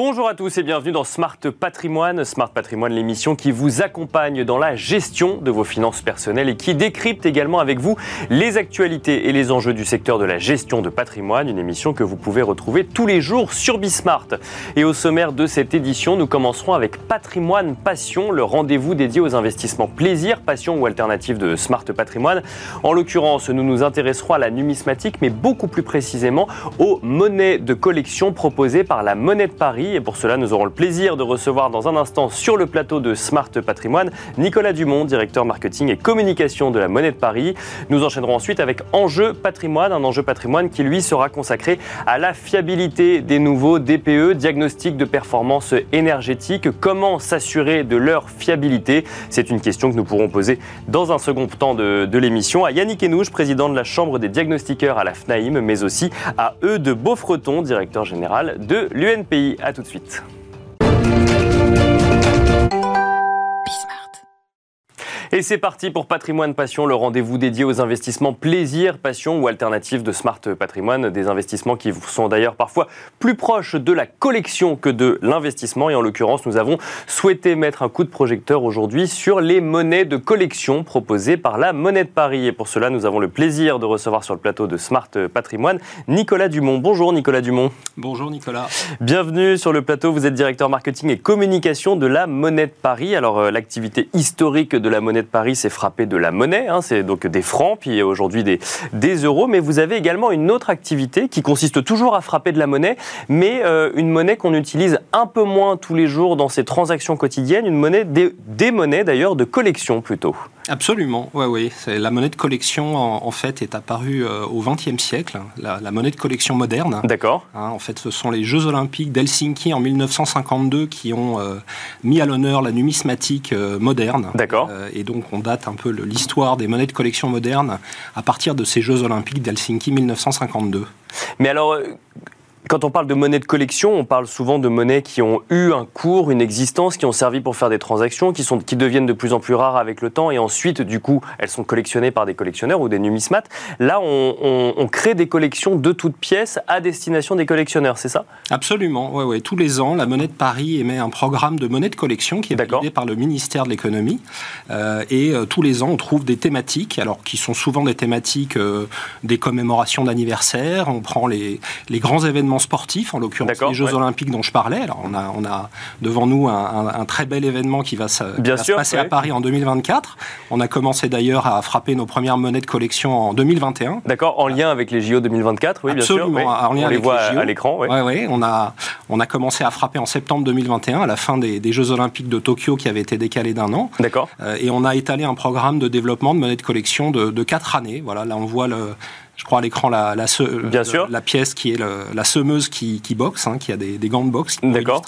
Bonjour à tous et bienvenue dans Smart Patrimoine. Smart Patrimoine, l'émission qui vous accompagne dans la gestion de vos finances personnelles et qui décrypte également avec vous les actualités et les enjeux du secteur de la gestion de patrimoine. Une émission que vous pouvez retrouver tous les jours sur Bismart. Et au sommaire de cette édition, nous commencerons avec Patrimoine Passion, le rendez-vous dédié aux investissements plaisir, passion ou alternative de Smart Patrimoine. En l'occurrence, nous nous intéresserons à la numismatique, mais beaucoup plus précisément aux monnaies de collection proposées par la Monnaie de Paris et pour cela, nous aurons le plaisir de recevoir dans un instant sur le plateau de Smart Patrimoine Nicolas Dumont, directeur marketing et communication de la Monnaie de Paris. Nous enchaînerons ensuite avec Enjeu Patrimoine, un enjeu patrimoine qui lui sera consacré à la fiabilité des nouveaux DPE, diagnostic de performance énergétique. Comment s'assurer de leur fiabilité? C'est une question que nous pourrons poser dans un second temps de, l'émission à Yannick Enouche, président de la Chambre des diagnostiqueurs à la FNAIM, mais aussi à eux de Beaufreton, directeur général de l'UNPI. De suite. Et c'est parti pour Patrimoine Passion, le rendez-vous dédié aux investissements plaisir, passion ou alternative de Smart Patrimoine. Des investissements qui sont d'ailleurs parfois plus proches de la collection que de l'investissement. Et en l'occurrence, nous avons souhaité mettre un coup de projecteur aujourd'hui sur les monnaies de collection proposées par la Monnaie de Paris. Et pour cela, nous avons le plaisir de recevoir sur le plateau de Smart Patrimoine Nicolas Dumont. Bonjour Nicolas Dumont. Bonjour Nicolas. Bienvenue sur le plateau. Vous êtes directeur marketing et communication de la Monnaie de Paris. Alors, euh, l'activité historique de la Monnaie de Paris, c'est frappé de la monnaie, hein, c'est donc des francs, puis aujourd'hui des, des euros, mais vous avez également une autre activité qui consiste toujours à frapper de la monnaie, mais euh, une monnaie qu'on utilise un peu moins tous les jours dans ses transactions quotidiennes, une monnaie, des, des monnaies d'ailleurs de collection plutôt. Absolument, oui, oui. La monnaie de collection, en, fait, est apparue euh, au XXe siècle, la, monnaie de collection moderne. D'accord. Hein, en fait, ce sont les Jeux Olympiques d'Helsinki en 1952 qui ont euh, mis à l'honneur la numismatique euh, moderne. D'accord. et donc, on date un peu l'histoire des monnaies de collection modernes à partir de ces Jeux Olympiques d'Helsinki 1952. Mais alors, quand on parle de monnaie de collection, on parle souvent de monnaies qui ont eu un cours, une existence, qui ont servi pour faire des transactions, qui, sont, qui deviennent de plus en plus rares avec le temps, et ensuite, du coup, elles sont collectionnées par des collectionneurs ou des numismates. Là, on, crée des collections de toutes pièces à destination des collectionneurs, c'est ça? Absolument, oui, ouais. Tous les ans, la Monnaie de Paris émet un programme de monnaie de collection qui est validé par le ministère de l'économie. Euh, et euh, tous les ans, on trouve des thématiques, alors qui sont souvent des thématiques euh, des commémorations d'anniversaire. On prend les, les grands événements sportifs, en l'occurrence les Jeux Olympiques dont je parlais. Alors on a, on a devant nous un, très bel événement qui va, se, passer à Paris en 2024. On a commencé d'ailleurs à frapper nos premières monnaies de collection en 2021. D'accord, en lien avec les JO 2024, oui, bien sûr. Absolument, en lien on avec les, voit à l'écran. Oui, ouais, on, a, on a commencé à frapper en septembre 2021, à la fin des, Jeux Olympiques de Tokyo qui avaient été décalés d'un an. D'accord. Euh, et on a étalé un programme de développement de monnaies de collection de, de quatre années. Voilà, là on voit le je crois à l'écran la, la, Bien sûr. la, pièce qui est la semeuse qui, qui boxe, hein, qui a des, des, gants de boxe. D'accord.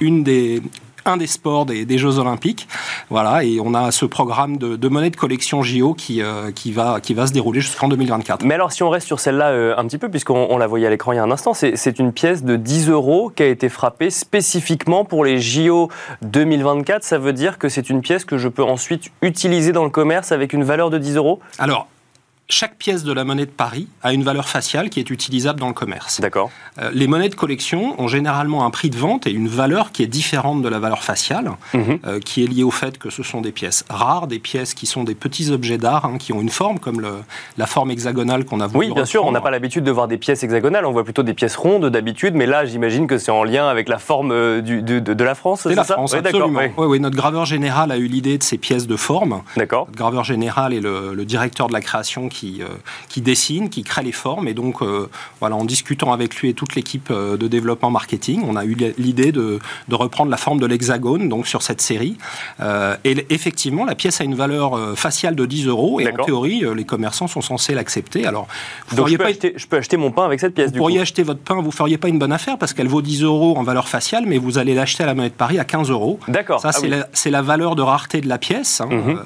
Une des un des sports des, des, Jeux Olympiques. Voilà, et on a ce programme de, de monnaie de collection JO qui, euh, qui, va, qui va se dérouler jusqu'en 2024. Mais alors, si on reste sur celle-là euh, un petit peu, puisqu'on on la voyait à l'écran il y a un instant, c'est une pièce de 10 euros qui a été frappée spécifiquement pour les JO 2024. Ça veut dire que c'est une pièce que je peux ensuite utiliser dans le commerce avec une valeur de 10 euros? Alors, chaque pièce de la monnaie de Paris a une valeur faciale qui est utilisable dans le commerce. D'accord. Euh, les monnaies de collection ont généralement un prix de vente et une valeur qui est différente de la valeur faciale, mhm. euh, qui est liée au fait que ce sont des pièces rares, des pièces qui sont des petits objets d'art, hein, qui ont une forme comme le, la forme hexagonale qu'on a voulu Oui, bien sûr, on n'a pas l'habitude de voir des pièces hexagonales, on voit plutôt des pièces rondes d'habitude, mais là, j'imagine que c'est en lien avec la forme euh, du, de, de, la France, c'est la ça France, oui, absolument. Oui. Oui, notre graveur général a eu l'idée de ces pièces de forme. D'accord. Notre graveur général est le, le directeur de la création qui, euh, qui dessine, qui crée les formes. Et donc, euh, voilà, en discutant avec lui et toute l'équipe euh, de développement marketing, on a eu l'idée de, de, reprendre la forme de l'hexagone donc sur cette série. et effectivement, la pièce a une valeur faciale de 10 euros. Et en théorie, les commerçants sont censés l'accepter. Alors, vous donc je, peux pas... acheter, je peux acheter mon pain avec cette pièce. Vous pourriez acheter votre pain, vous feriez pas une bonne affaire parce qu'elle vaut 10 euros en valeur faciale, mais vous allez l'acheter à la monnaie de Paris à 15 euros. D'accord. Ça, ah c'est la, valeur de rareté de la pièce. Hein. Mhm.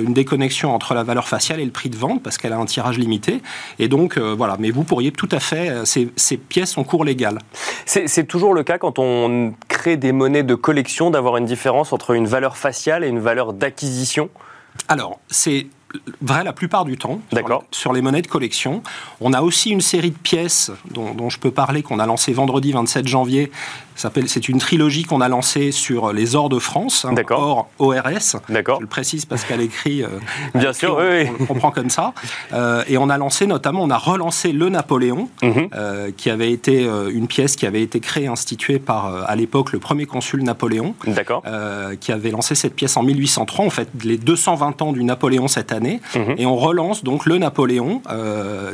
une déconnexion entre la valeur faciale et le prix de vente parce qu'elle a un tirage limité. Et donc, euh, voilà. Mais vous pourriez tout à fait, euh, ces, ces pièces en cours légal. C'est toujours le cas quand on crée des monnaies de collection d'avoir une différence entre une valeur faciale et une valeur d'acquisition? Alors, c'est vrai la plupart du temps sur, sur, les monnaies de collection. On a aussi une série de pièces dont, dont je peux parler qu'on a lancé vendredi 27 janvier c'est une trilogie qu'on a lancée sur les ors de France, hein, or ORS. Je le précise parce qu'elle écrit. Euh, Bien sûr, on, oui. on, comme ça. Euh, et on a lancé notamment, on a relancé le Napoléon, mhm. euh, qui avait été une pièce qui avait été créée, instituée par à l'époque le premier consul Napoléon, qui avait lancé cette pièce en 1803. En fait, les 220 ans du Napoléon cette année, mhm. et on relance donc le Napoléon,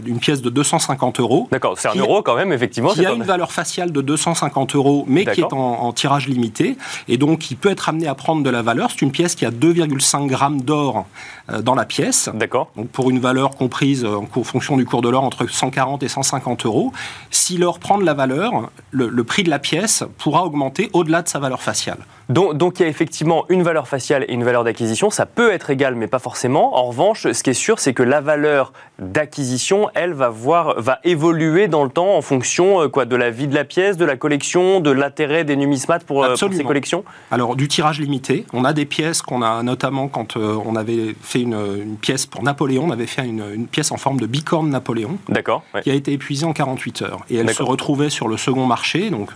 d'une pièce de 250 euros. D'accord, c'est un euro quand même, effectivement. Qui a une valeur faciale de 250 euros mais qui est en, tirage limité, et donc qui peut être amené à prendre de la valeur. C'est une pièce qui a 2,5 grammes d'or euh, dans la pièce. D'accord. Donc pour une valeur comprise euh, en fonction du cours de l'or entre 140 et 150 euros. Si l'or prend de la valeur, le prix de la pièce pourra augmenter au-delà de sa valeur faciale. Donc, il y a effectivement une valeur faciale et une valeur d'acquisition. Ça peut être égal, mais pas forcément. En revanche, ce qui est sûr, c'est que la valeur d'acquisition, elle, va, voir, va évoluer dans le temps en fonction euh, quoi, de la vie de la pièce, de la collection, de l'intérêt des numismates pour, euh, ces collections? Alors, du tirage limité. On a des pièces qu'on a notamment quand euh, on avait fait une, pièce pour Napoléon, on avait fait une, pièce en forme de bicorne Napoléon. D'accord. Qui a été épuisée en 48 heures. Et elle se retrouvait sur le second marché, donc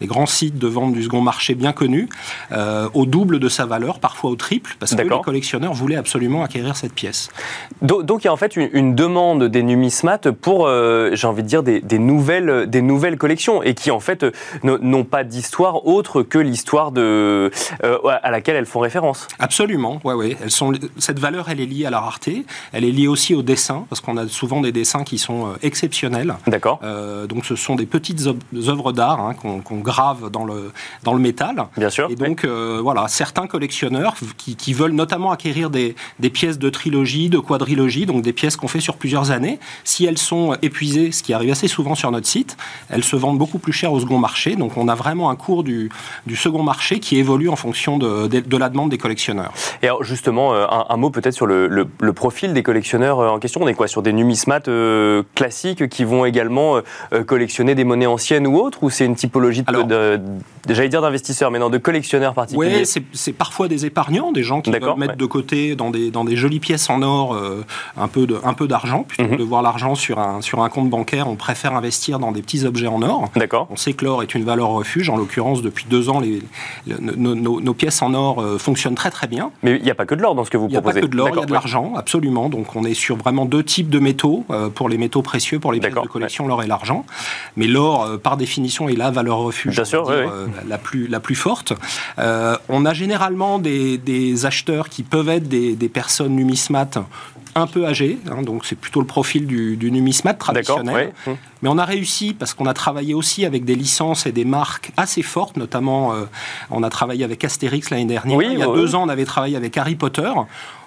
les grands sites de vente du second marché bien connus. Euh, au double de sa valeur, parfois au triple, parce que les collectionneurs voulaient absolument acquérir cette pièce. Donc, il y a en fait une, demande des numismates pour, euh, j'ai envie de dire, des, nouvelles, des nouvelles collections, et qui en fait n'ont pas d'histoire autre que l'histoire de, euh, à laquelle elles font référence. Absolument, ouais, ouais. Elles sont, cette valeur, elle est liée à la rareté, elle est liée aussi au dessin, parce qu'on a souvent des dessins qui sont exceptionnels. D'accord. donc ce sont des petites œuvres d'art hein, qu'on grave dans le, dans le métal. Bien sûr. Et donc, euh, voilà, certains collectionneurs qui, veulent notamment acquérir des, pièces de trilogie, de quadrilogie, donc des pièces qu'on fait sur plusieurs années, si elles sont épuisées, ce qui arrive assez souvent sur notre site, elles se vendent beaucoup plus cher au second marché. Donc, on a vraiment un cours du, second marché qui évolue en fonction de, la demande des collectionneurs. Et alors, justement, euh, un, mot peut-être sur le, profil des collectionneurs euh, en question. On est quoi Sur des numismates classiques qui vont également collectionner des monnaies anciennes ou autres Ou c'est une typologie de, j'allais dire d'investisseurs, mais non, de collectionneurs oui, c'est parfois des épargnants, des gens qui veulent mettre de côté dans des, dans des jolies pièces en or euh, un peu d'argent. Plutôt que mhm. de voir l'argent sur un, sur un compte bancaire, on préfère investir dans des petits objets en or. On sait que l'or est une valeur refuge. En l'occurrence, depuis deux ans, les, nos, pièces en or euh, fonctionnent très très bien. Mais il n'y a pas que de l'or dans ce que vous proposez. Il n'y a pas que de l'or, il y a de l'argent, absolument. Donc on est sur vraiment deux types de métaux. Euh, pour les métaux précieux, pour les pièces de collection, l'or et l'argent. Mais l'or, par définition, est la valeur refuge Bien sûr, la, plus, la plus forte. Euh, on a généralement des, acheteurs qui peuvent être des, personnes numismates un peu âgées, hein, donc c'est plutôt le profil du, du numismate traditionnel. Mais on a réussi parce qu'on a travaillé aussi avec des licences et des marques assez fortes, notamment euh, on a travaillé avec Astérix l'année dernière. Il y a deux ans, on avait travaillé avec Harry Potter.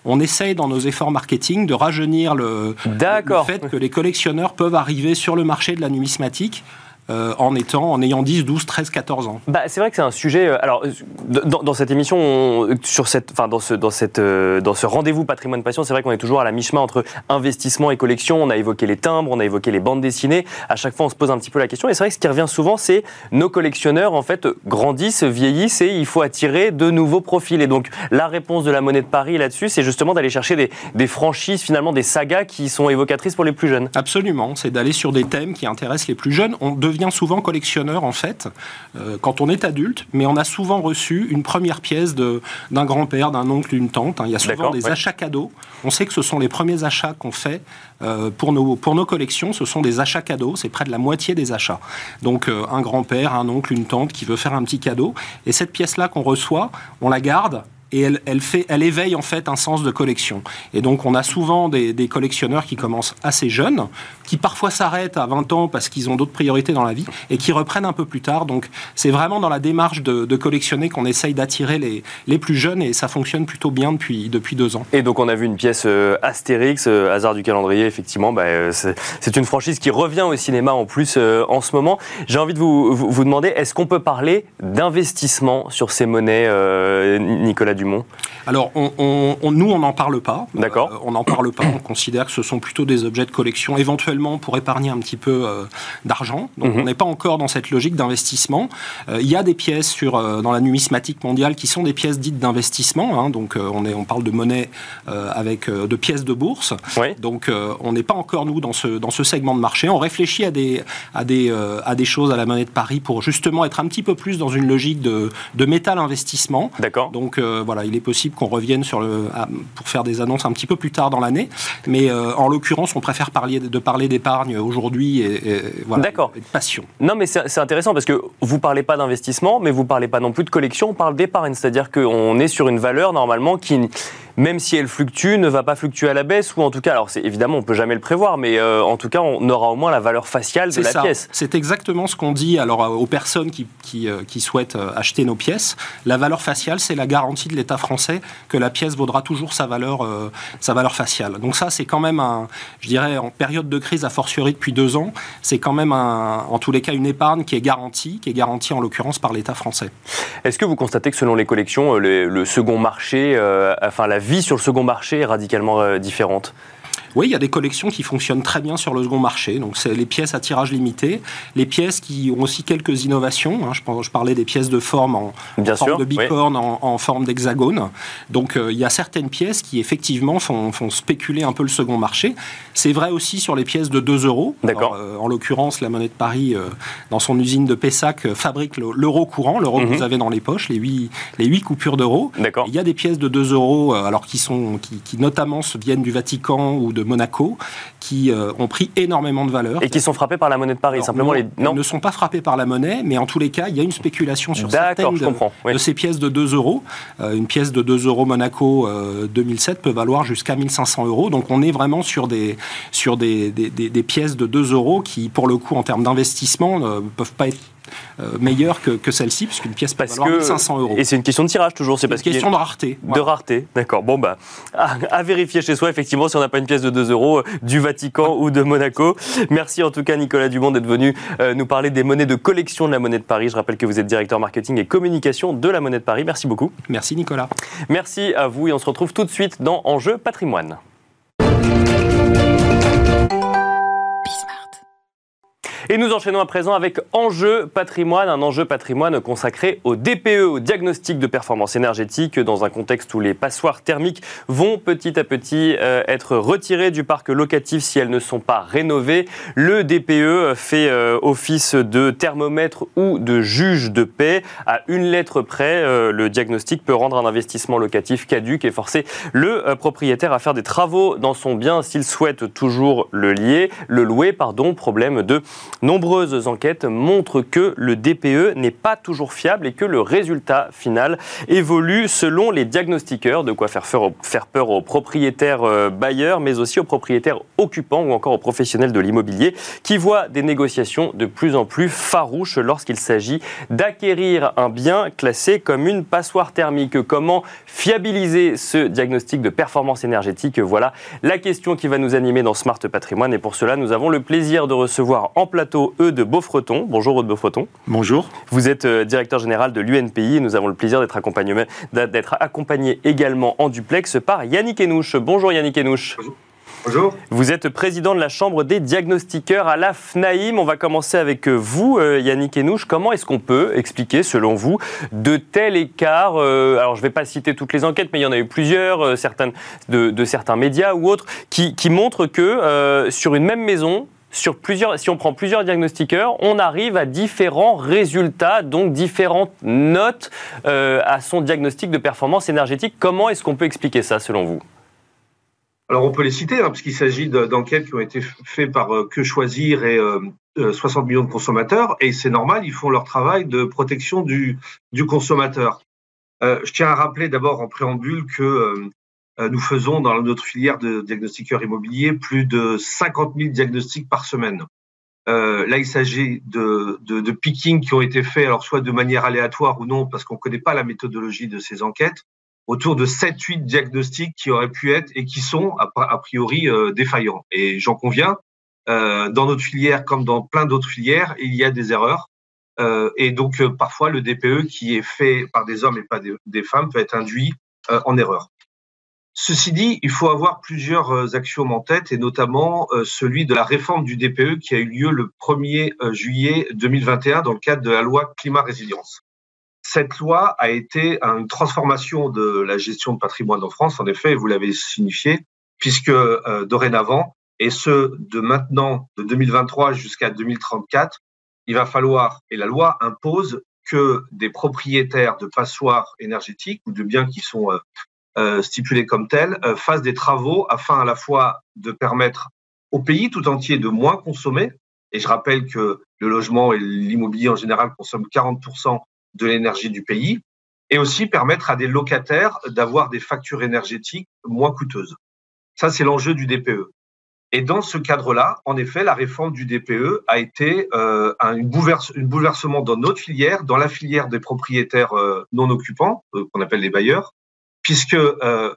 On essaye dans nos efforts marketing de rajeunir le, le fait que les collectionneurs peuvent arriver sur le marché de la numismatique euh, en étant, en ayant 10, 12, 13, 14 ans bah, C'est vrai que c'est un sujet. Euh, alors, dans, cette émission, sur cette, enfin, dans ce, dans cette, euh, dans ce rendez-vous patrimoine passion, c'est vrai qu'on est toujours à la mi-chemin entre investissement et collection. On a évoqué les timbres, on a évoqué les bandes dessinées. À chaque fois, on se pose un petit peu la question. Et c'est vrai que ce qui revient souvent, c'est nos collectionneurs, en fait, grandissent, vieillissent et il faut attirer de nouveaux profils. Et donc, la réponse de la monnaie de Paris là-dessus, c'est justement d'aller chercher des, des franchises, finalement, des sagas qui sont évocatrices pour les plus jeunes. Absolument. C'est d'aller sur des thèmes qui intéressent les plus jeunes. On devient souvent collectionneur en fait euh, quand on est adulte, mais on a souvent reçu une première pièce d'un grand-père, d'un oncle, d'une tante. Hein. Il y a souvent des achats cadeaux. On sait que ce sont les premiers achats qu'on fait euh, pour, nos, pour nos collections. Ce sont des achats cadeaux. C'est près de la moitié des achats. Donc euh, un grand-père, un oncle, une tante qui veut faire un petit cadeau. Et cette pièce-là qu'on reçoit, on la garde et elle, éveille en fait un sens de collection. Et donc on a souvent des, collectionneurs qui commencent assez jeunes, qui parfois s'arrêtent à 20 ans parce qu'ils ont d'autres priorités dans la vie, et qui reprennent un peu plus tard. Donc c'est vraiment dans la démarche de, collectionner qu'on essaye d'attirer les, les, plus jeunes, et ça fonctionne plutôt bien depuis, depuis deux ans. Et donc on a vu une pièce euh, Astérix, euh, hasard du calendrier, effectivement, bah, euh, c'est une franchise qui revient au cinéma en plus en ce moment. J'ai envie de vous, vous, demander, est-ce qu'on peut parler d'investissement sur ces monnaies, Nicolas Dumont Alors, on, nous, on n'en parle pas. D'accord. on n'en parle pas. On considère que ce sont plutôt des objets de collection, éventuellement pour épargner un petit peu d'argent. Donc, mhm. on n'est pas encore dans cette logique d'investissement. Il y a des pièces sur, dans la numismatique mondiale qui sont des pièces dites d'investissement. Hein. donc, on, est, on parle de monnaie avec de pièces de bourse. Donc, on n'est pas encore, nous, dans ce, dans ce segment de marché. On réfléchit à des, à des, à des choses à la monnaie de Paris pour justement être un petit peu plus dans une logique de, de métal investissement. D'accord. Donc euh, voilà, il est possible qu'on revienne sur le, pour faire des annonces un petit peu plus tard dans l'année. Mais euh, en l'occurrence, on préfère parler, de parler d'épargne aujourd'hui et, voilà, D'accord. de passion. Non, mais c'est intéressant parce que vous parlez pas d'investissement, mais vous parlez pas non plus de collection, on parle d'épargne. C'est-à-dire qu'on est sur une valeur normalement qui même si elle fluctue, ne va pas fluctuer à la baisse ou en tout cas, alors c'est évidemment on peut jamais le prévoir, mais euh, en tout cas on aura au moins la valeur faciale de la pièce. C'est exactement ce qu'on dit alors aux personnes qui, qui, euh, qui, souhaitent euh, acheter nos pièces. La valeur faciale, c'est la garantie de l'État français que la pièce vaudra toujours sa valeur, sa valeur faciale. Donc ça, c'est quand même un, je dirais en période de crise, a fortiori depuis deux ans, c'est quand même un, en tous les cas une épargne qui est garantie, qui est garantie en l'occurrence par l'État français. Est-ce que vous constatez que selon les collections, le, second marché, enfin la vie sur le second marché est radicalement euh, différente oui, il y a des collections qui fonctionnent très bien sur le second marché. Donc, c'est les pièces à tirage limité, les pièces qui ont aussi quelques innovations. Hein. Je, je, parlais des pièces de forme en, forme de bicorne, en, forme d'hexagone. Donc, euh, il y a certaines pièces qui effectivement font, font, spéculer un peu le second marché. C'est vrai aussi sur les pièces de 2 euros. D'accord. Euh, en l'occurrence, la monnaie de Paris, euh, dans son usine de Pessac, fabrique l'euro courant, l'euro que mhm. vous avez dans les poches, les 8, les 8 coupures d'euros. D'accord. Il y a des pièces de 2 euros, alors qui sont, qui, qui notamment viennent du Vatican ou de Monaco qui euh, ont pris énormément de valeur. Et qui sont frappés par la monnaie de Paris, simplement les... non ne sont pas frappés par la monnaie, mais en tous les cas, il y a une spéculation sur certaines de, ces pièces de 2 euros. Euh, une pièce de 2 euros Monaco 2007 euh, peut valoir jusqu'à 1500 euros. Donc on est vraiment sur des, sur des, des, des, pièces de 2 euros qui, pour le coup, en termes d'investissement, ne peuvent pas être euh, meilleure que, que celle-ci, puisqu'une pièce peut valoir 500 euros. Et c'est une question de tirage toujours, c'est parce une question de rareté. De rareté, d'accord. Bon, bah, à, vérifier chez soi, effectivement, si on n'a pas une pièce de 2 euros euh, du Vatican ou de Monaco. Merci en tout cas, Nicolas Dumont, d'être venu euh, nous parler des monnaies de collection de la monnaie de Paris. Je rappelle que vous êtes directeur marketing et communication de la monnaie de Paris. Merci beaucoup. Merci, Nicolas. Merci à vous et on se retrouve tout de suite dans Enjeu patrimoine. Et nous enchaînons à présent avec Enjeu patrimoine, un enjeu patrimoine consacré au DPE, au diagnostic de performance énergétique, dans un contexte où les passoires thermiques vont petit à petit euh, être retirées du parc locatif si elles ne sont pas rénovées. Le DPE fait euh, office de thermomètre ou de juge de paix. À une lettre près, euh, le diagnostic peut rendre un investissement locatif caduque et forcer le propriétaire à faire des travaux dans son bien s'il souhaite toujours le lier, le louer, pardon, problème de Nombreuses enquêtes montrent que le DPE n'est pas toujours fiable et que le résultat final évolue selon les diagnostiqueurs, de quoi faire peur aux propriétaires euh, bailleurs, mais aussi aux propriétaires occupants ou encore aux professionnels de l'immobilier qui voient des négociations de plus en plus farouches lorsqu'il s'agit d'acquérir un bien classé comme une passoire thermique. Comment fiabiliser ce diagnostic de performance énergétique? Voilà la question qui va nous animer dans Smart Patrimoine et pour cela nous avons le plaisir de recevoir en plateau E de Beaufreton. Bonjour Aude Beaufreton. Bonjour. Vous êtes euh, directeur général de l'UNPI et nous avons le plaisir d'être accompagné, également en duplex par Yannick Enouche. Bonjour Yannick Enouche. Bonjour. Vous êtes président de la Chambre des diagnostiqueurs à la FNAIM. On va commencer avec euh, vous, euh, Yannick Enouche. Comment est-ce qu'on peut expliquer, selon vous, de tels écarts Alors, je ne vais pas citer toutes les enquêtes, mais il y en a eu plusieurs, certaines de, certains médias ou autres, qui, montrent que sur une même maison, sur plusieurs, si on prend plusieurs diagnostiqueurs, on arrive à différents résultats, donc différentes notes euh, à son diagnostic de performance énergétique. Comment est-ce qu'on peut expliquer ça selon vous? Alors on peut les citer, hein, parce qu'il s'agit d'enquêtes qui ont été faites par euh, Que Choisir et 60 euh, millions de consommateurs, et c'est normal, ils font leur travail de protection du, du consommateur. je tiens à rappeler d'abord en préambule que nous faisons dans notre filière de diagnostiqueurs immobiliers plus de 50 000 diagnostics par semaine. Euh, là, il s'agit de, de, de picking qui ont été faits, alors soit de manière aléatoire ou non, parce qu'on ne connaît pas la méthodologie de ces enquêtes, autour de 7-8 diagnostics qui auraient pu être et qui sont a, priori euh, défaillants. Et j'en conviens, euh, dans notre filière comme dans plein d'autres filières, il y a des erreurs. Euh, et donc, parfois, le DPE qui est fait par des hommes et pas des, des femmes peut être induit en erreur. Ceci dit, il faut avoir plusieurs actions en tête et notamment celui de la réforme du DPE qui a eu lieu le 1er juillet 2021 dans le cadre de la loi climat résilience. Cette loi a été une transformation de la gestion de patrimoine en France, en effet, vous l'avez signifié, puisque dorénavant, et ce de maintenant, de 2023 jusqu'à 2034, il va falloir, et la loi impose que des propriétaires de passoires énergétiques ou de biens qui sont euh, stipulés comme tels euh, fassent des travaux afin à la fois de permettre au pays tout entier de moins consommer. Et je rappelle que le logement et l'immobilier en général consomment 40% de l'énergie du pays, et aussi permettre à des locataires d'avoir des factures énergétiques moins coûteuses. Ça, c'est l'enjeu du DPE. Et dans ce cadre-là, en effet, la réforme du DPE a été euh, un, bouleversement dans notre filière, dans la filière des propriétaires non occupants, qu'on appelle les bailleurs, puisque euh,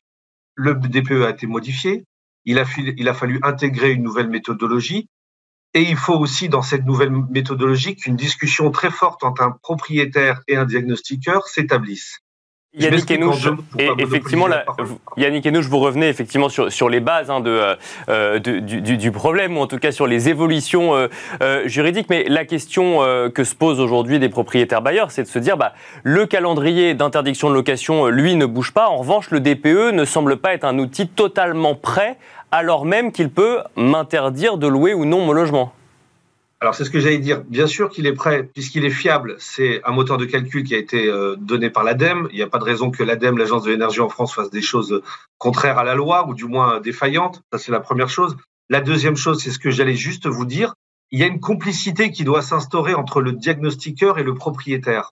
le DPE a été modifié, il a, il a fallu intégrer une nouvelle méthodologie, et il faut aussi, dans cette nouvelle méthodologie, qu'une discussion très forte entre un propriétaire et un diagnostiqueur s'établisse. Yannick Enouche, et effectivement, Yannick Enouche, vous revenez effectivement sur, sur les bases hein, de, euh, du, du, problème, ou en tout cas sur les évolutions euh, euh, juridiques. Mais la question que se pose aujourd'hui des propriétaires bailleurs, c'est de se dire, bah, le calendrier d'interdiction de location, lui, ne bouge pas. En revanche, le DPE ne semble pas être un outil totalement prêt, alors même qu'il peut m'interdire de louer ou non mon logement. Alors c'est ce que j'allais dire. Bien sûr qu'il est prêt, puisqu'il est fiable. C'est un moteur de calcul qui a été euh, donné par l'ADEME. Il n'y a pas de raison que l'ADEME, l'Agence de l'énergie en France, fasse des choses contraires à la loi ou du moins défaillantes. Ça c'est la première chose. La deuxième chose, c'est ce que j'allais juste vous dire. Il y a une complicité qui doit s'instaurer entre le diagnostiqueur et le propriétaire.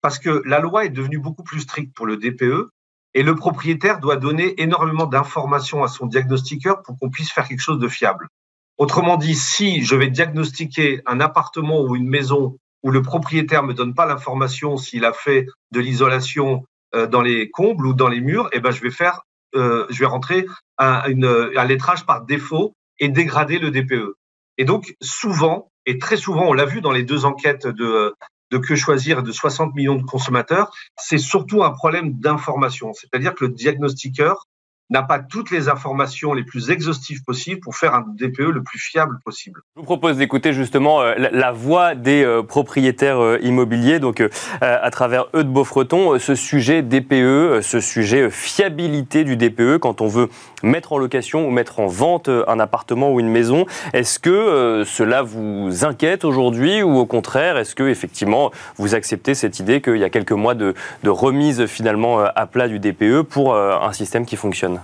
Parce que la loi est devenue beaucoup plus stricte pour le DPE et le propriétaire doit donner énormément d'informations à son diagnostiqueur pour qu'on puisse faire quelque chose de fiable. Autrement dit, si je vais diagnostiquer un appartement ou une maison où le propriétaire me donne pas l'information s'il a fait de l'isolation euh, dans les combles ou dans les murs, eh ben je vais faire, euh, je vais rentrer un, un lettrage par défaut et dégrader le DPE. Et donc souvent et très souvent, on l'a vu dans les deux enquêtes de de que choisir de 60 millions de consommateurs, c'est surtout un problème d'information. C'est-à-dire que le diagnostiqueur n'a pas toutes les informations les plus exhaustives possibles pour faire un DPE le plus fiable possible. Je vous propose d'écouter justement euh, la, voix des euh, propriétaires euh, immobiliers, donc à travers eux Beaufreton, ce sujet DPE, ce sujet fiabilité du DPE quand on veut mettre en location ou mettre en vente un appartement ou une maison. Est-ce que cela vous inquiète aujourd'hui ou au contraire, est-ce que effectivement vous acceptez cette idée qu'il y a quelques mois de, de remise finalement à plat du DPE pour un système qui fonctionne?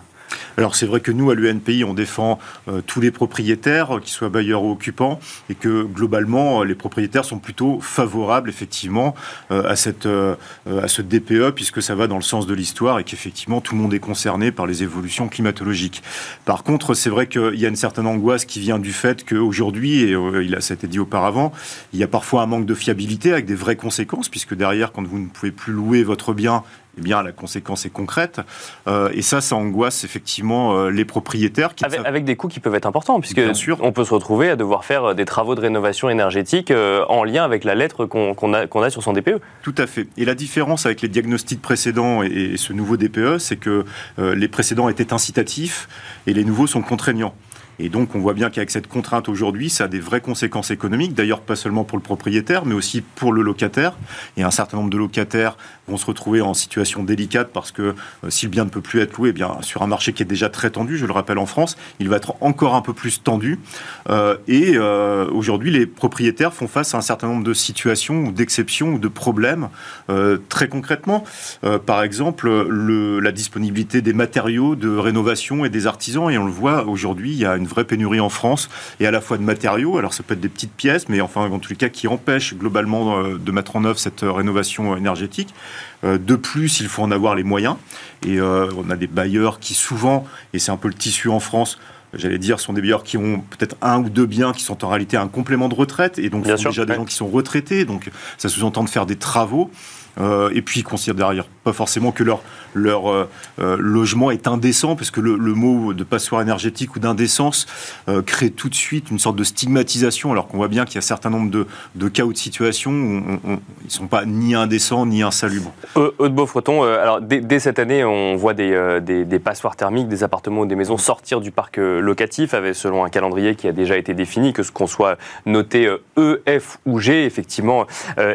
Alors c'est vrai que nous, à l'UNPI, on défend euh, tous les propriétaires, euh, qu'ils soient bailleurs ou occupants, et que globalement, euh, les propriétaires sont plutôt favorables, effectivement, à, cette, à ce DPE, puisque ça va dans le sens de l'histoire et qu'effectivement, tout le monde est concerné par les évolutions climatologiques. Par contre, c'est vrai qu'il y a une certaine angoisse qui vient du fait qu'aujourd'hui, et ça a été dit auparavant, il y a parfois un manque de fiabilité avec des vraies conséquences, puisque derrière, quand vous ne pouvez plus louer votre bien, eh bien, la conséquence est concrète. Euh, et ça, ça angoisse effectivement euh, les propriétaires. Qui avec, des coûts qui peuvent être importants, puisque on peut se retrouver à devoir faire euh, des travaux de rénovation énergétique en lien avec la lettre qu'on a, a, sur son DPE. Tout à fait. Et la différence avec les diagnostics précédents et ce nouveau DPE, c'est que les précédents étaient incitatifs et les nouveaux sont contraignants. Et donc, on voit bien qu'avec cette contrainte aujourd'hui, ça a des vraies conséquences économiques. D'ailleurs, pas seulement pour le propriétaire, mais aussi pour le locataire. Et un certain nombre de locataires vont se retrouver en situation délicate parce que euh, si le bien ne peut plus être loué, eh bien, sur un marché qui est déjà très tendu, je le rappelle en France, il va être encore un peu plus tendu. Euh, et euh, aujourd'hui, les propriétaires font face à un certain nombre de situations ou d'exceptions ou de problèmes. très concrètement, par exemple, le, la disponibilité des matériaux de rénovation et des artisans. Et on le voit aujourd'hui, il y a une vraie pénurie en France, et à la fois de matériaux, alors ça peut être des petites pièces, mais enfin, en tous les cas, qui empêchent globalement euh, de mettre en œuvre cette euh, rénovation énergétique. Euh, de plus, il faut en avoir les moyens, et on a des bailleurs qui souvent, et c'est un peu le tissu en France, j'allais dire, sont des bailleurs qui ont peut-être un ou deux biens qui sont en réalité un complément de retraite, et donc sont déjà des gens qui sont retraités, donc ça sous-entend de faire des travaux. Euh, et puis ils considèrent derrière pas forcément que leur, leur euh, euh, logement est indécent, parce que le, mot de passoire énergétique ou d'indécence crée tout de suite une sorte de stigmatisation, alors qu'on voit bien qu'il y a un certain nombre de, de cas ou de situations où ils ne sont pas ni indécents ni insalubres. Eudes Beaufreton, alors dès, cette année, on voit des, des, des, passoires thermiques, des appartements ou des maisons sortir du parc locatif, avec, selon un calendrier qui a déjà été défini, que ce qu'on soit noté E, F ou G, effectivement,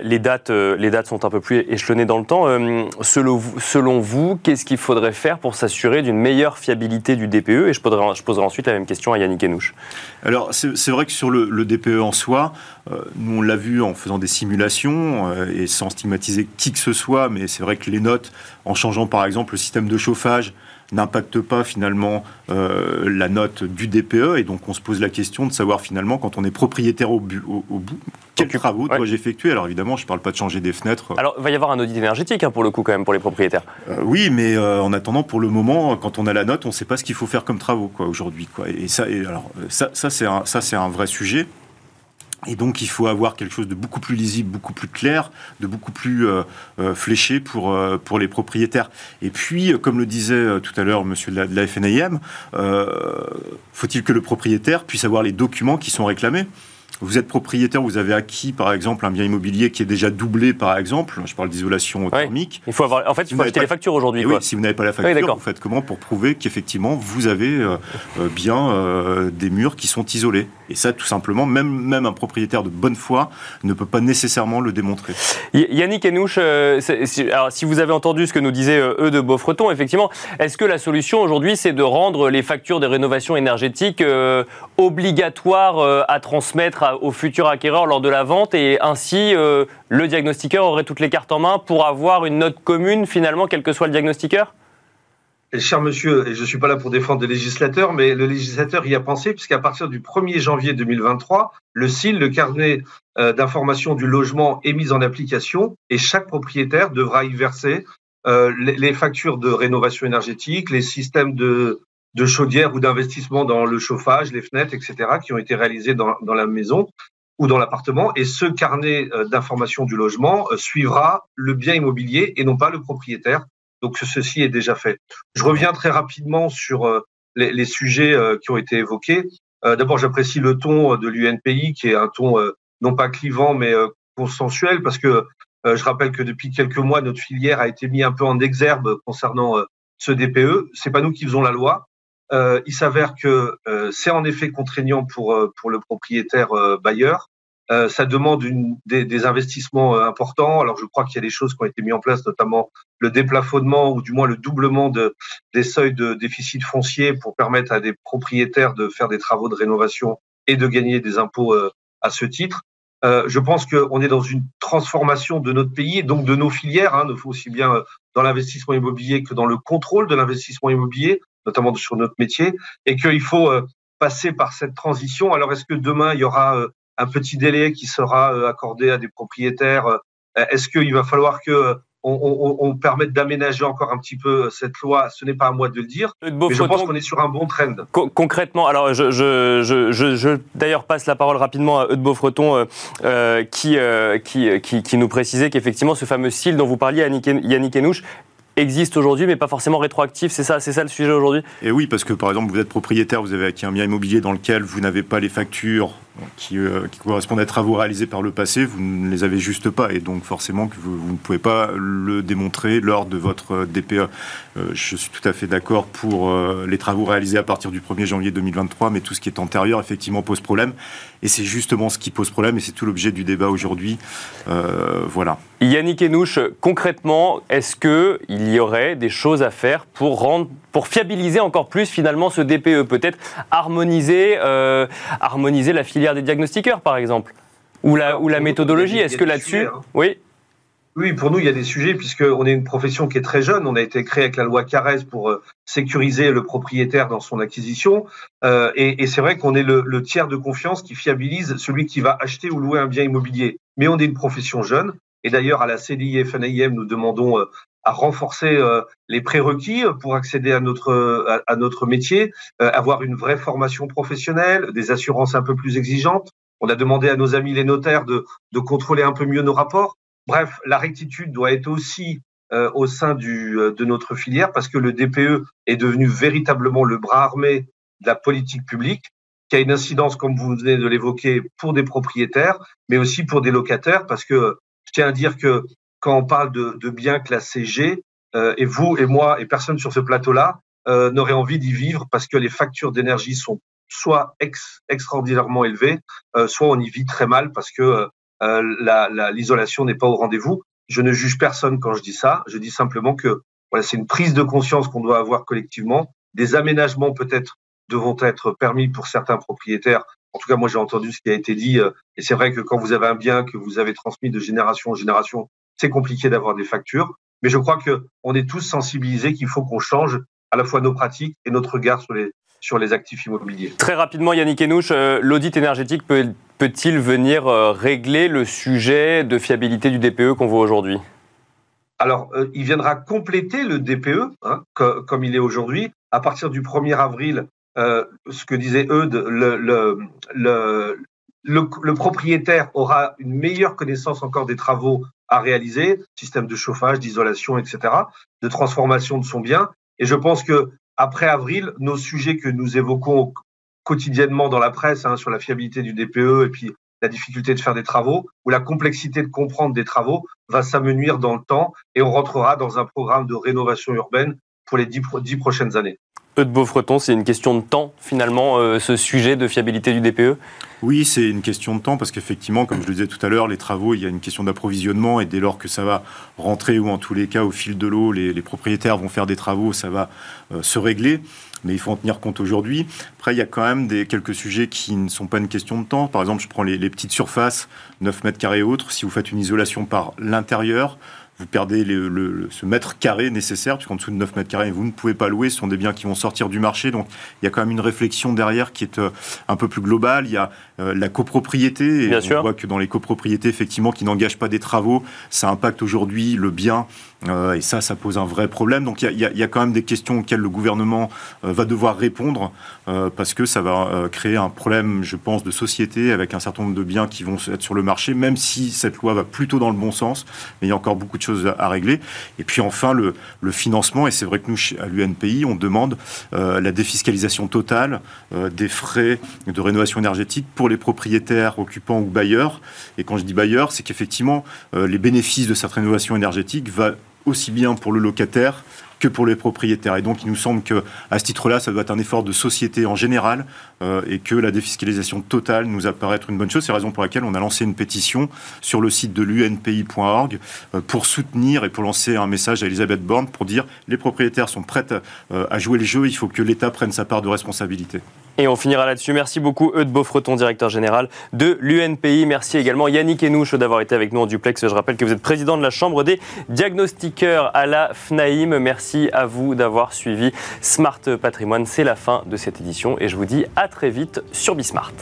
les, dates, les dates sont un peu plus échelonné dans le temps. Euh, selon vous, qu'est-ce qu'il faudrait faire pour s'assurer d'une meilleure fiabilité du DPE Et je poserai, je ensuite la même question à Yannick Enouche. Alors, c'est vrai que sur le, DPE en soi, euh, nous, on l'a vu en faisant des simulations euh, et sans stigmatiser qui que ce soit, mais c'est vrai que les notes, en changeant par exemple le système de chauffage, n'impacte pas finalement euh, la note du DPE. Et donc on se pose la question de savoir finalement, quand on est propriétaire au, bout, quels travaux dois-je effectuer? Alors évidemment, je ne parle pas de changer des fenêtres. Alors il va y avoir un audit énergétique hein, pour le coup quand même pour les propriétaires. Euh, oui, mais euh, en attendant, pour le moment, quand on a la note, on ne sait pas ce qu'il faut faire comme travaux quoi aujourd'hui. Quoi. Et ça, et alors ça, ça c'est un, ça c'est un vrai sujet. Et donc, il faut avoir quelque chose de beaucoup plus lisible, beaucoup plus clair, de beaucoup plus euh, euh, fléché pour, euh, pour les propriétaires. Et puis, comme le disait tout à l'heure monsieur de la, de la FNIM, faut-il que le propriétaire puisse avoir les documents qui sont réclamés? Vous êtes propriétaire, vous avez acquis par exemple un bien immobilier qui est déjà doublé par exemple, je parle d'isolation thermique. Il faut avoir, en fait, il faut acheter les factures aujourd'hui. Oui, si vous n'avez pas la facture, vous faites comment pour prouver qu'effectivement vous avez euh, euh, bien euh, des murs qui sont isolés? Et ça, tout simplement, même, même un propriétaire de bonne foi ne peut pas nécessairement le démontrer. Yannick Enouche, alors si vous avez entendu ce que nous disait eux de Beaufreton, effectivement, est-ce que la solution aujourd'hui c'est de rendre les factures de rénovation énergétique obligatoires à transmettre aux futurs acquéreurs lors de la vente et ainsi euh, le diagnostiqueur aurait toutes les cartes en main pour avoir une note commune finalement, quel que soit le diagnostiqueur? Cher monsieur, je ne suis pas là pour défendre le législateur, mais le législateur y a pensé, puisqu'à partir du 1er janvier 2023, le CIL, le carnet euh, d'information du logement, est mis en application et chaque propriétaire devra y verser euh, les, factures de rénovation énergétique, les systèmes de, de chaudière ou d'investissement dans le chauffage, les fenêtres, etc., qui ont été réalisés dans, dans la maison ou dans l'appartement. Et ce carnet euh, d'information du logement euh, suivra le bien immobilier et non pas le propriétaire. Donc ceci est déjà fait. Je reviens très rapidement sur euh, les, les sujets qui ont été évoqués. D'abord, j'apprécie le ton de l'UNPI, qui est un ton non pas clivant, mais consensuel, parce que je rappelle que depuis quelques mois, notre filière a été mise un peu en exergue concernant ce DPE. C'est pas nous qui faisons la loi, euh, il s'avère que euh, c'est en effet contraignant pour, euh, pour le propriétaire bailleur. ça demande une, des, investissements importants. Alors je crois qu'il y a des choses qui ont été mises en place, notamment le déplafonnement ou du moins le doublement de, des seuils de déficit foncier pour permettre à des propriétaires de faire des travaux de rénovation et de gagner des impôts à ce titre. Euh, je pense qu'on est dans une transformation de notre pays et donc de nos filières, hein, aussi bien dans l'investissement immobilier que dans le contrôle de l'investissement immobilier notamment sur notre métier, et qu'il faut euh, passer par cette transition. Alors, est-ce que demain, il y aura euh, un petit délai qui sera euh, accordé à des propriétaires Est-ce qu'il va falloir que on, permette d'aménager encore un petit peu cette loi, ce n'est pas à moi de le dire, mais je pense qu'on est sur un bon trend. concrètement, alors je, je, je, je d'ailleurs passe la parole rapidement à Eudes Beaufreton qui, qui, qui, qui, nous précisait qu'effectivement ce fameux style dont vous parliez, Yannick Enouche, existe aujourd'hui, mais pas forcément rétroactif. C'est ça, c'est ça le sujet aujourd'hui? Et oui, parce que par exemple, vous êtes propriétaire, vous avez acquis un bien immobilier dans lequel vous n'avez pas les factures qui, euh, qui, correspondent à travaux réalisés par le passé, vous ne les avez juste pas. Et donc forcément que vous, ne pouvez pas le démontrer lors de votre DPE. Euh, je suis tout à fait d'accord pour euh, les travaux réalisés à partir du 1er janvier 2023, mais tout ce qui est antérieur, effectivement, pose problème. Et c'est justement ce qui pose problème, et c'est tout l'objet du débat aujourd'hui. voilà. Yannick Enouche, concrètement, est-ce qu'il y aurait des choses à faire pour, rendre, pour fiabiliser encore plus finalement ce DPE Peut-être harmoniser, harmoniser la filière des diagnostiqueurs, par exemple Ou la, ou la méthodologie Est-ce que là-dessus. Hein. Oui oui, pour nous, il y a des sujets, puisqu'on est une profession qui est très jeune. On a été créé avec la loi Carrez pour euh, sécuriser le propriétaire dans son acquisition. Euh, et, c'est vrai qu'on est le, tiers de confiance qui fiabilise celui qui va acheter ou louer un bien immobilier. Mais on est une profession jeune. Et d'ailleurs, à la CDI FNIM, nous demandons euh, à renforcer les prérequis pour accéder à notre à, notre métier, avoir une vraie formation professionnelle, des assurances un peu plus exigeantes. On a demandé à nos amis les notaires de, de contrôler un peu mieux nos rapports. Bref, la rectitude doit être aussi euh, au sein du, euh, de notre filière parce que le DPE est devenu véritablement le bras armé de la politique publique qui a une incidence, comme vous venez de l'évoquer, pour des propriétaires, mais aussi pour des locataires, parce que je tiens à dire que quand on parle de, de biens classés G, euh, et vous et moi et personne sur ce plateau-là euh, n'aurait envie d'y vivre parce que les factures d'énergie sont soit ex, extraordinairement élevées, euh, soit on y vit très mal parce que euh, l'isolation n'est pas au rendez-vous. Je ne juge personne quand je dis ça. Je dis simplement que voilà, c'est une prise de conscience qu'on doit avoir collectivement. Des aménagements peut-être devront être permis pour certains propriétaires. En tout cas, moi, j'ai entendu ce qui a été dit. Euh, et c'est vrai que quand vous avez un bien que vous avez transmis de génération en génération, c'est compliqué d'avoir des factures. Mais je crois que on est tous sensibilisés qu'il faut qu'on change à la fois nos pratiques et notre regard sur les, sur les actifs immobiliers. Très rapidement, Yannick Enouche, euh, l'audit énergétique peut, peut-il venir euh, régler le sujet de fiabilité du DPE qu'on voit aujourd'hui? Alors, euh, il viendra compléter le DPE, hein, comme il est aujourd'hui. À partir du 1er avril, ce que disait Eudes, le, le, le, le, propriétaire aura une meilleure connaissance encore des travaux à réaliser, système de chauffage, d'isolation, etc., de transformation de son bien. Et je pense que après avril, nos sujets que nous évoquons quotidiennement dans la presse hein, sur la fiabilité du DPE et puis la difficulté de faire des travaux ou la complexité de comprendre des travaux va s'amenuire dans le temps et on rentrera dans un programme de rénovation urbaine pour les dix, prochaines années. Eudes Beaufreton, c'est une question de temps finalement, euh, ce sujet de fiabilité du DPE oui, c'est une question de temps parce qu'effectivement, comme je le disais tout à l'heure, les travaux, il y a une question d'approvisionnement et dès lors que ça va rentrer ou en tous les cas au fil de l'eau, les, propriétaires vont faire des travaux, ça va euh, se régler. Mais il faut en tenir compte aujourd'hui. Après, il y a quand même des, quelques sujets qui ne sont pas une question de temps. Par exemple, je prends les, les petites surfaces, 9 mètres carrés et autres. Si vous faites une isolation par l'intérieur, vous perdez le, ce mètre carré nécessaire, puisqu'en dessous de 9 mètres carrés, vous ne pouvez pas louer. Ce sont des biens qui vont sortir du marché. Donc, il y a quand même une réflexion derrière qui est euh, un peu plus globale. Il y a euh, la copropriété. Et on voit que dans les copropriétés, effectivement, qui n'engagent pas des travaux, ça impacte aujourd'hui le bien euh, et ça, ça pose un vrai problème. Donc il y, y, a quand même des questions auxquelles le gouvernement va devoir répondre parce que ça va créer un problème, je pense, de société avec un certain nombre de biens qui vont être sur le marché, même si cette loi va plutôt dans le bon sens. Mais il y a encore beaucoup de choses à, régler. Et puis enfin, le, financement. Et c'est vrai que nous, à l'UNPI, on demande la défiscalisation totale des frais de rénovation énergétique pour les propriétaires, occupants ou bailleurs. Et quand je dis bailleurs, c'est qu'effectivement, les bénéfices de cette rénovation énergétique va aussi bien pour le locataire que pour les propriétaires. Et donc, il nous semble que, à ce titre-là, ça doit être un effort de société en général euh, et que la défiscalisation totale nous apparaît être une bonne chose. C'est la raison pour laquelle on a lancé une pétition sur le site de l'unpi.org euh, pour soutenir et pour lancer un message à Elisabeth Borne pour dire les propriétaires sont prêts euh, à jouer le jeu, il faut que l'État prenne sa part de responsabilité. Et on finira là-dessus. Merci beaucoup, Eudes Beaufreton, directeur général de l'UNPI. Merci également Yannick Enouche d'avoir été avec nous en duplex. Je rappelle que vous êtes président de la Chambre des diagnostiqueurs à la FNAIM. À vous d'avoir suivi Smart Patrimoine. C'est la fin de cette édition et je vous dis à très vite sur Bismart.